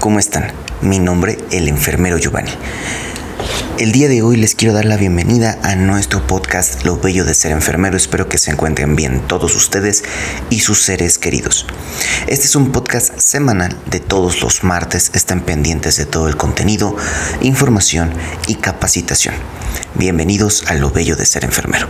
¿cómo están? Mi nombre el enfermero Giovanni. El día de hoy les quiero dar la bienvenida a nuestro podcast Lo Bello de Ser Enfermero. Espero que se encuentren bien todos ustedes y sus seres queridos. Este es un podcast semanal de todos los martes. Están pendientes de todo el contenido, información y capacitación. Bienvenidos a Lo Bello de Ser Enfermero.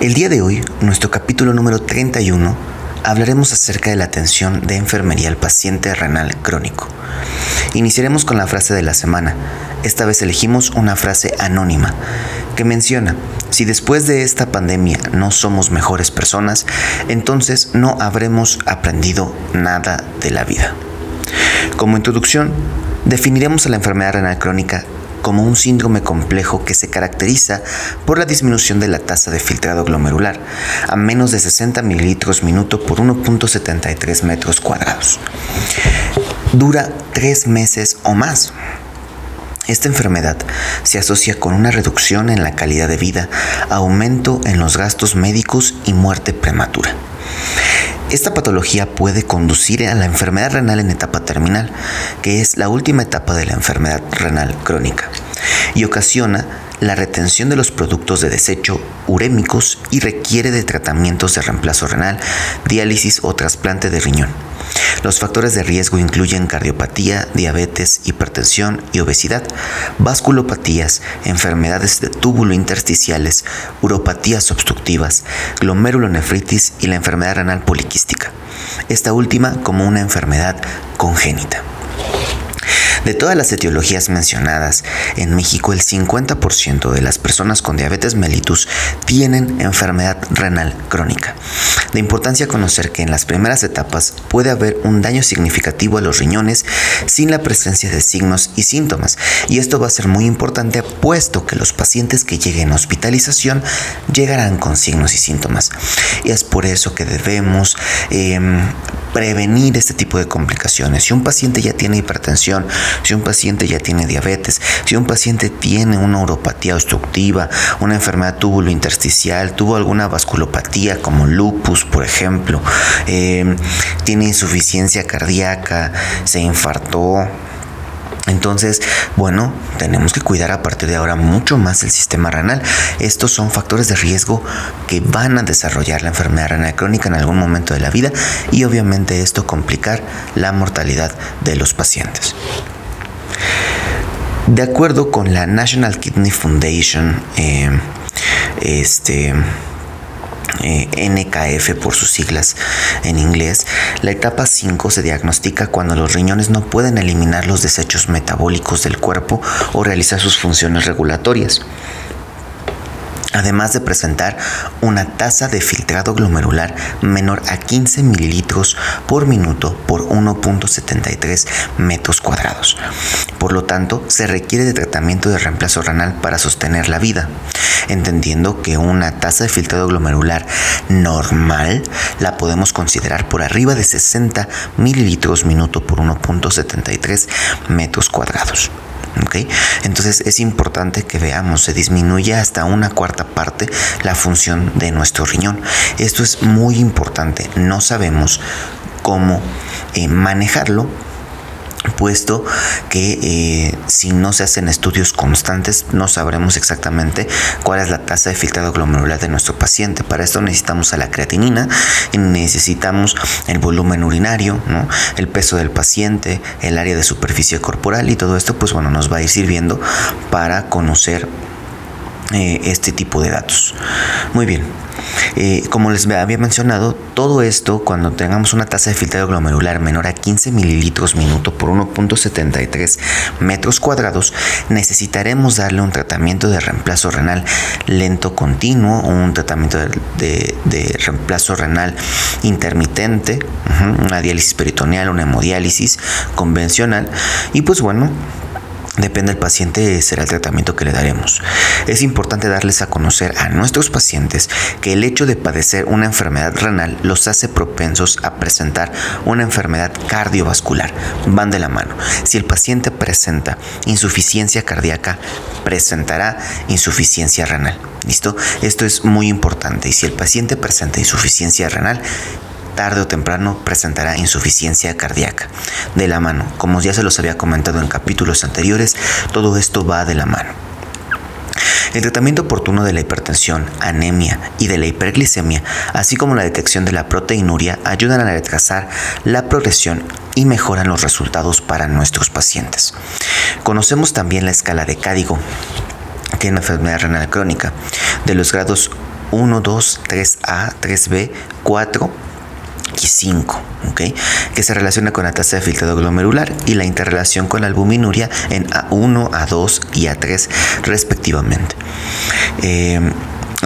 El día de hoy, nuestro capítulo número 31 hablaremos acerca de la atención de enfermería al paciente renal crónico. Iniciaremos con la frase de la semana. Esta vez elegimos una frase anónima que menciona, si después de esta pandemia no somos mejores personas, entonces no habremos aprendido nada de la vida. Como introducción, definiremos a la enfermedad renal crónica como un síndrome complejo que se caracteriza por la disminución de la tasa de filtrado glomerular a menos de 60 mililitros minuto por 1.73 metros cuadrados. Dura tres meses o más. Esta enfermedad se asocia con una reducción en la calidad de vida, aumento en los gastos médicos y muerte prematura. Esta patología puede conducir a la enfermedad renal en etapa terminal, que es la última etapa de la enfermedad renal crónica, y ocasiona la retención de los productos de desecho urémicos y requiere de tratamientos de reemplazo renal, diálisis o trasplante de riñón. Los factores de riesgo incluyen cardiopatía, diabetes, hipertensión y obesidad, vasculopatías, enfermedades de túbulo intersticiales, uropatías obstructivas, glomerulonefritis y la enfermedad renal poliquística. Esta última como una enfermedad congénita. De todas las etiologías mencionadas, en México el 50% de las personas con diabetes mellitus tienen enfermedad renal crónica. De importancia conocer que en las primeras etapas puede haber un daño significativo a los riñones sin la presencia de signos y síntomas. Y esto va a ser muy importante puesto que los pacientes que lleguen a hospitalización llegarán con signos y síntomas. Y es por eso que debemos em, prevenir este tipo de complicaciones. Si un paciente ya tiene hipertensión, si un paciente ya tiene diabetes, si un paciente tiene una uropatía obstructiva, una enfermedad túbulo intersticial, tuvo alguna vasculopatía como lupus, por ejemplo, eh, tiene insuficiencia cardíaca, se infartó, entonces, bueno, tenemos que cuidar a partir de ahora mucho más el sistema renal. Estos son factores de riesgo que van a desarrollar la enfermedad renal crónica en algún momento de la vida y obviamente esto complicar la mortalidad de los pacientes. De acuerdo con la National Kidney Foundation, eh, este eh, NKF por sus siglas en inglés, la etapa 5 se diagnostica cuando los riñones no pueden eliminar los desechos metabólicos del cuerpo o realizar sus funciones regulatorias además de presentar una tasa de filtrado glomerular menor a 15 mililitros por minuto por 1.73 metros cuadrados. Por lo tanto, se requiere de tratamiento de reemplazo renal para sostener la vida, entendiendo que una tasa de filtrado glomerular normal la podemos considerar por arriba de 60 mililitros minuto por 1.73 metros cuadrados. Entonces es importante que veamos, se disminuye hasta una cuarta parte la función de nuestro riñón. Esto es muy importante, no sabemos cómo eh, manejarlo puesto que eh, si no se hacen estudios constantes no sabremos exactamente cuál es la tasa de filtrado glomerular de nuestro paciente. Para esto necesitamos a la creatinina, necesitamos el volumen urinario, el peso del paciente, el área de superficie corporal y todo esto pues bueno nos va a ir sirviendo para conocer eh, este tipo de datos. Muy bien. Eh, como les había mencionado, todo esto cuando tengamos una tasa de filtrado glomerular menor a 15 mililitros minuto por 1.73 metros cuadrados, necesitaremos darle un tratamiento de reemplazo renal lento continuo un tratamiento de reemplazo renal intermitente, una diálisis peritoneal, una hemodiálisis convencional y pues bueno, Depende del paciente, será el tratamiento que le daremos. Es importante darles a conocer a nuestros pacientes que el hecho de padecer una enfermedad renal los hace propensos a presentar una enfermedad cardiovascular. Van de la mano. Si el paciente presenta insuficiencia cardíaca, presentará insuficiencia renal. ¿Listo? Esto es muy importante. Y si el paciente presenta insuficiencia renal, tarde o temprano presentará insuficiencia cardíaca. De la mano, como ya se los había comentado en capítulos anteriores, todo esto va de la mano. El tratamiento oportuno de la hipertensión, anemia y de la hiperglicemia, así como la detección de la proteinuria, ayudan a retrasar la progresión y mejoran los resultados para nuestros pacientes. Conocemos también la escala de Cádigo, que es una enfermedad renal crónica, de los grados 1, 2, 3A, 3B, 4 y 5, que se relaciona con la tasa de filtrado glomerular y la interrelación con la albuminuria en A1, A2 y A3 respectivamente. Eh,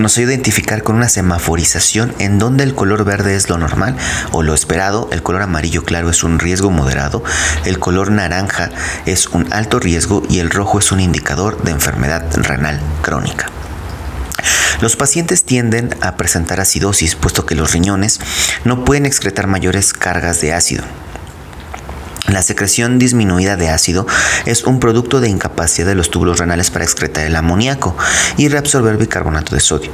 nos ayuda identificar con una semaforización en donde el color verde es lo normal o lo esperado, el color amarillo claro es un riesgo moderado, el color naranja es un alto riesgo y el rojo es un indicador de enfermedad renal crónica. Los pacientes tienden a presentar acidosis puesto que los riñones no pueden excretar mayores cargas de ácido. La secreción disminuida de ácido es un producto de incapacidad de los túbulos renales para excretar el amoníaco y reabsorber bicarbonato de sodio.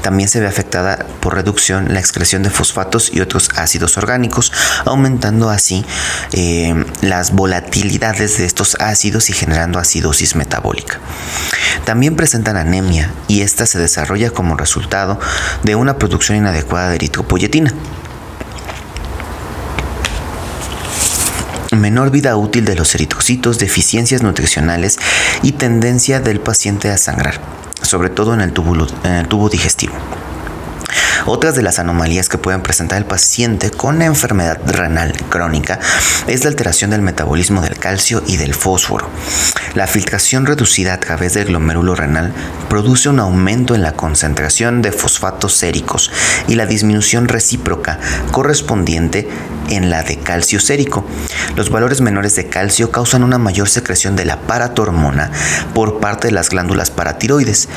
También se ve afectada por reducción la excreción de fosfatos y otros ácidos orgánicos, aumentando así eh, las volatilidades de estos ácidos y generando acidosis metabólica. También presentan anemia y esta se desarrolla como resultado de una producción inadecuada de eritropoyetina. Menor vida útil de los eritrocitos, deficiencias nutricionales y tendencia del paciente a sangrar, sobre todo en el tubo, digestivo. Otras de las anomalías que pueden presentar el paciente con enfermedad renal crónica es la alteración del metabolismo del calcio y del fósforo. La filtración reducida a través del glomérulo renal produce un aumento en la concentración de fosfatos séricos y la disminución recíproca correspondiente en la de calcio sérico. Los valores menores de calcio causan una mayor secreción de la paratormona por parte de las glándulas paratiroides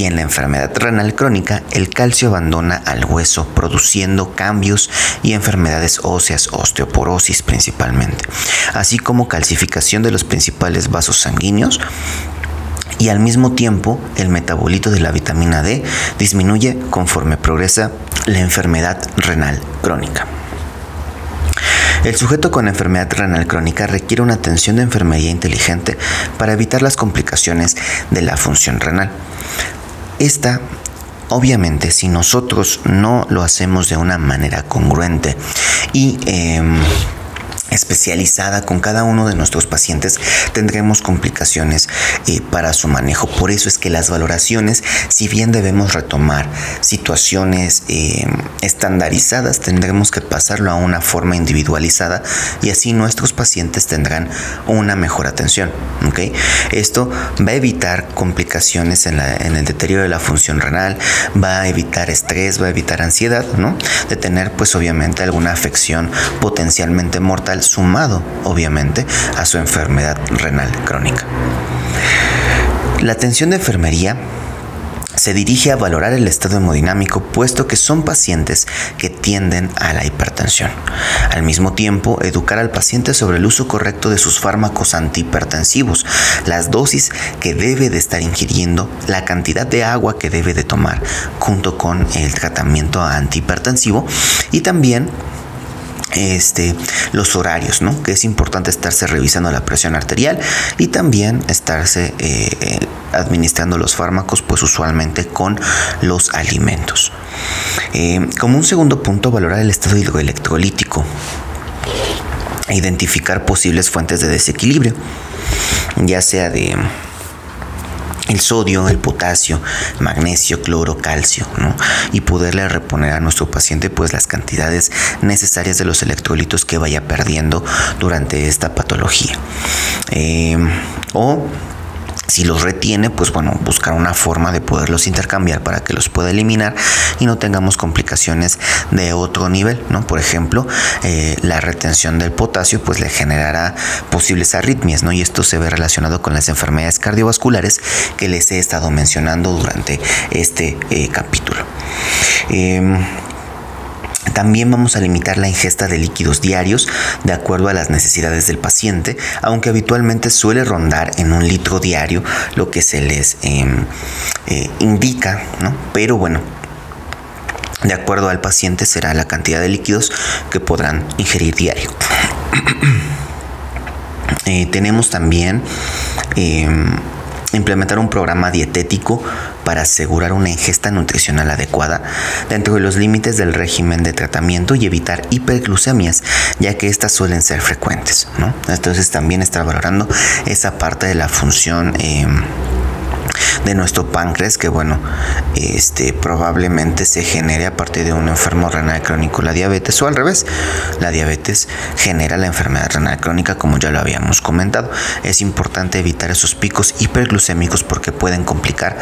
y en la enfermedad renal crónica el calcio abandona al hueso produciendo cambios y enfermedades óseas, osteoporosis principalmente, así como calcificación de los principales vasos sanguíneos y al mismo tiempo el metabolito de la vitamina D disminuye conforme progresa la enfermedad renal crónica. El sujeto con enfermedad renal crónica requiere una atención de enfermería inteligente para evitar las complicaciones de la función renal. Esta obviamente si nosotros no lo hacemos de una manera congruente y em, especializada con cada uno de nuestros pacientes tendremos complicaciones eh, para su manejo. Por eso es que las valoraciones, si bien debemos retomar situaciones eh, estandarizadas, tendremos que pasarlo a una forma individualizada y así nuestros pacientes tendrán una mejor atención. Esto va a evitar complicaciones en, en, el deterioro de la función renal, va a evitar estrés, va a evitar ansiedad, ¿no? de tener pues obviamente alguna afección potencialmente mortal sumado, obviamente, a su enfermedad renal crónica. La atención de enfermería se dirige a valorar el estado hemodinámico puesto que son pacientes que tienden a la hipertensión. Al mismo tiempo, educar al paciente sobre el uso correcto de sus fármacos antihipertensivos, las dosis que debe de estar ingiriendo, la cantidad de agua que debe de tomar junto con el tratamiento antihipertensivo y también este, los horarios, ¿no? Que es importante estarse revisando la presión arterial y también estarse eh, administrando los fármacos, pues usualmente con los alimentos. Eh, como un segundo punto, valorar el estado hidroelectrolítico. Identificar posibles fuentes de desequilibrio, ya sea de el sodio, el potasio, magnesio, cloro, calcio, ¿no? y poderle reponer a nuestro paciente pues las cantidades necesarias de los electrolitos que vaya perdiendo durante esta patología. Eh, o si los retiene, pues bueno, buscar una forma de poderlos intercambiar para que los pueda eliminar y no tengamos complicaciones de otro nivel, ¿no? Por ejemplo, eh, la retención del potasio pues le generará posibles arritmias, ¿no? Y esto se ve relacionado con las enfermedades cardiovasculares que les he estado mencionando durante este eh, capítulo. Em, también vamos a limitar la ingesta de líquidos diarios de acuerdo a las necesidades del paciente, aunque habitualmente suele rondar en un litro diario lo que se les em, eh, indica, ¿no? Pero bueno, De acuerdo al paciente será la cantidad de líquidos que podrán ingerir diario. Eh, tenemos también em, implementar un programa dietético para asegurar una ingesta nutricional adecuada dentro de los límites del régimen de tratamiento y evitar hiperglucemias, ya que estas suelen ser frecuentes. Entonces también está valorando esa parte de la función. Em, de nuestro páncreas que bueno este probablemente se genere a partir de un enfermo renal crónico la diabetes o al revés la diabetes genera la enfermedad renal crónica como ya lo habíamos comentado. Es importante evitar esos picos hiperglucémicos porque pueden complicar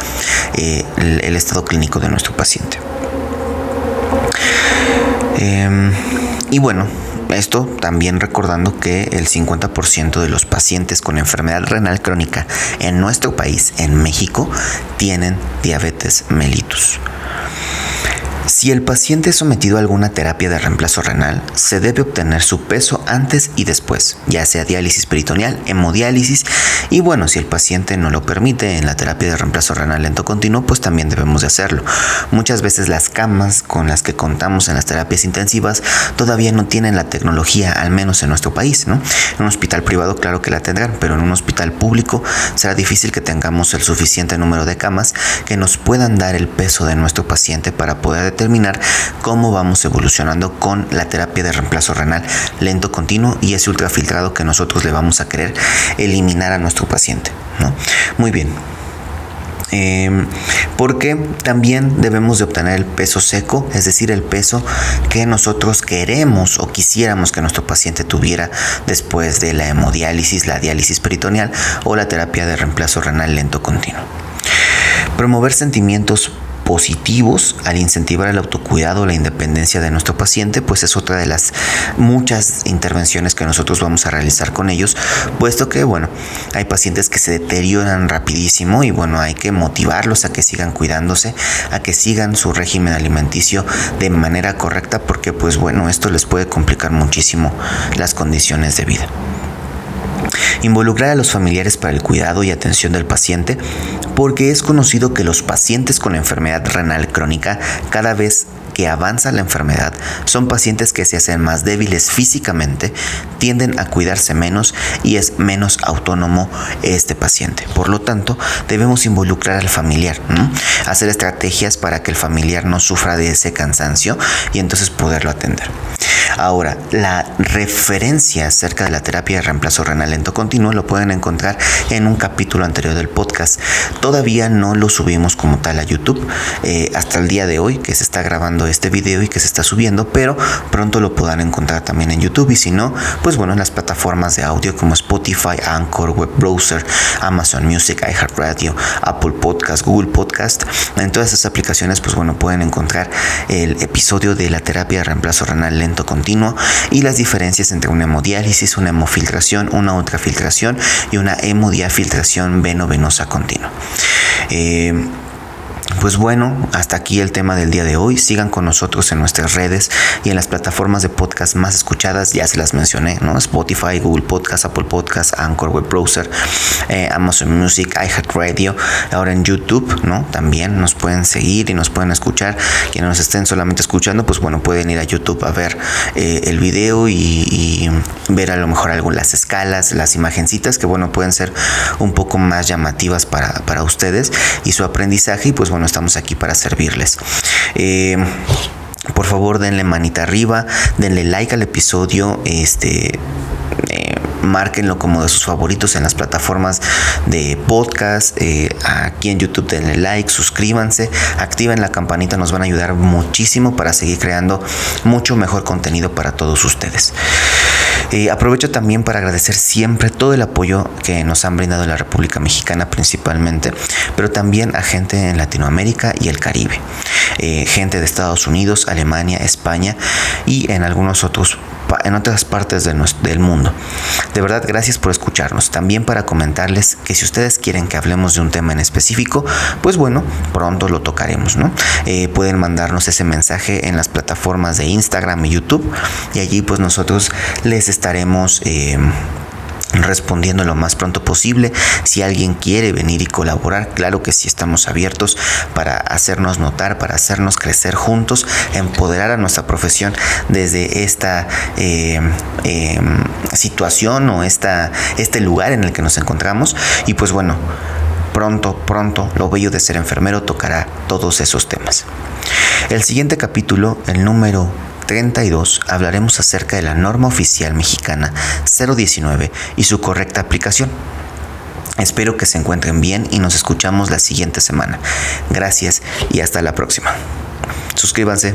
eh, el, estado clínico de nuestro paciente. Em, y bueno esto también recordando que el 50% de los pacientes con enfermedad renal crónica en nuestro país, en México, tienen diabetes mellitus. Si el paciente es sometido a alguna terapia de reemplazo renal, se debe obtener su peso antes y después, ya sea diálisis peritoneal, hemodiálisis y bueno, si el paciente no lo permite en la terapia de reemplazo renal lento continuo, pues también debemos de hacerlo. Muchas veces las camas con las que contamos en las terapias intensivas todavía no tienen la tecnología, al menos en nuestro país, ¿no? En un hospital privado claro que la tendrán, pero en un hospital público será difícil que tengamos el suficiente número de camas que nos puedan dar el peso de nuestro paciente para poder determinar cómo vamos evolucionando con la terapia de reemplazo renal lento continuo y ese ultrafiltrado que nosotros le vamos a querer eliminar a nuestro paciente. Muy bien. Em, porque también debemos de obtener el peso seco, es decir, el peso que nosotros queremos o quisiéramos que nuestro paciente tuviera después de la hemodiálisis, la diálisis peritoneal o la terapia de reemplazo renal lento continuo. Promover sentimientos positivos al incentivar el autocuidado, la independencia de nuestro paciente, pues es otra de las muchas intervenciones que nosotros vamos a realizar con ellos, puesto que, bueno, hay pacientes que se deterioran rapidísimo y, bueno, hay que motivarlos a que sigan cuidándose, a que sigan su régimen alimenticio de manera correcta, porque, pues, bueno, esto les puede complicar muchísimo las condiciones de vida. Involucrar a los familiares para el cuidado y atención del paciente porque es conocido que los pacientes con enfermedad renal crónica cada vez que avanza la enfermedad son pacientes que se hacen más débiles físicamente, tienden a cuidarse menos y es menos autónomo este paciente. Por lo tanto, debemos involucrar al familiar, hacer estrategias para que el familiar no sufra de ese cansancio y entonces poderlo atender. Ahora, la referencia acerca de la terapia de reemplazo renal lento continuo lo pueden encontrar en un capítulo anterior del podcast. Todavía no lo subimos como tal a YouTube eh, hasta el día de hoy que se está grabando este video y que se está subiendo, pero pronto lo podrán encontrar también en YouTube. Y si no, pues bueno, en las plataformas de audio como Spotify, Anchor, Web Browser, Amazon Music, iHeartRadio, Apple Podcast, Google Podcast, en todas esas aplicaciones, pues bueno, pueden encontrar el episodio de la terapia de reemplazo renal lento continuo y las diferencias entre una hemodiálisis, una hemofiltración, una ultrafiltración y una hemodiafiltración veno-venosa continua. Eh, pues bueno, hasta aquí el tema del día de hoy. Sigan con nosotros en nuestras redes y en las plataformas de podcast más escuchadas, ya se las mencioné, ¿no? Spotify, Google Podcast, Apple Podcast, Anchor Web Browser, eh, Amazon Music, iHeartRadio, ahora en YouTube, ¿no? También nos pueden seguir y nos pueden escuchar. Quienes nos estén solamente escuchando, pues bueno, pueden ir a YouTube a ver eh, el video y, ver a lo mejor algo, las escalas, las imagencitas que bueno, pueden ser un poco más llamativas para, para ustedes y su aprendizaje y pues bueno, estamos aquí para servirles. Eh, por favor, denle manita arriba, denle like al episodio, este eh, márquenlo como de sus favoritos en las plataformas de podcast. Eh, aquí en YouTube denle like, suscríbanse, activen la campanita, nos van a ayudar muchísimo para seguir creando mucho mejor contenido para todos ustedes. Eh, aprovecho también para agradecer siempre todo el apoyo que nos han brindado la República Mexicana principalmente, pero también a gente en Latinoamérica y el Caribe, eh, gente de Estados Unidos, Alemania, España y en algunos otros en otras partes del mundo. De verdad, gracias por escucharnos. También para comentarles que si ustedes quieren que hablemos de un tema en específico, pues bueno, pronto lo tocaremos, ¿no? Eh, pueden mandarnos ese mensaje en las plataformas de Instagram y YouTube y allí pues nosotros les estaremos... Eh, respondiendo lo más pronto posible. Si alguien quiere venir y colaborar, claro que sí estamos abiertos para hacernos notar, para hacernos crecer juntos, empoderar a nuestra profesión desde esta eh, em, situación o esta, este lugar en el que nos encontramos. Y pues bueno, pronto, pronto, lo bello de ser enfermero tocará todos esos temas. El siguiente capítulo, el número 32 hablaremos acerca de la norma oficial mexicana 019 y su correcta aplicación. Espero que se encuentren bien y nos escuchamos la siguiente semana. Gracias y hasta la próxima. Suscríbanse.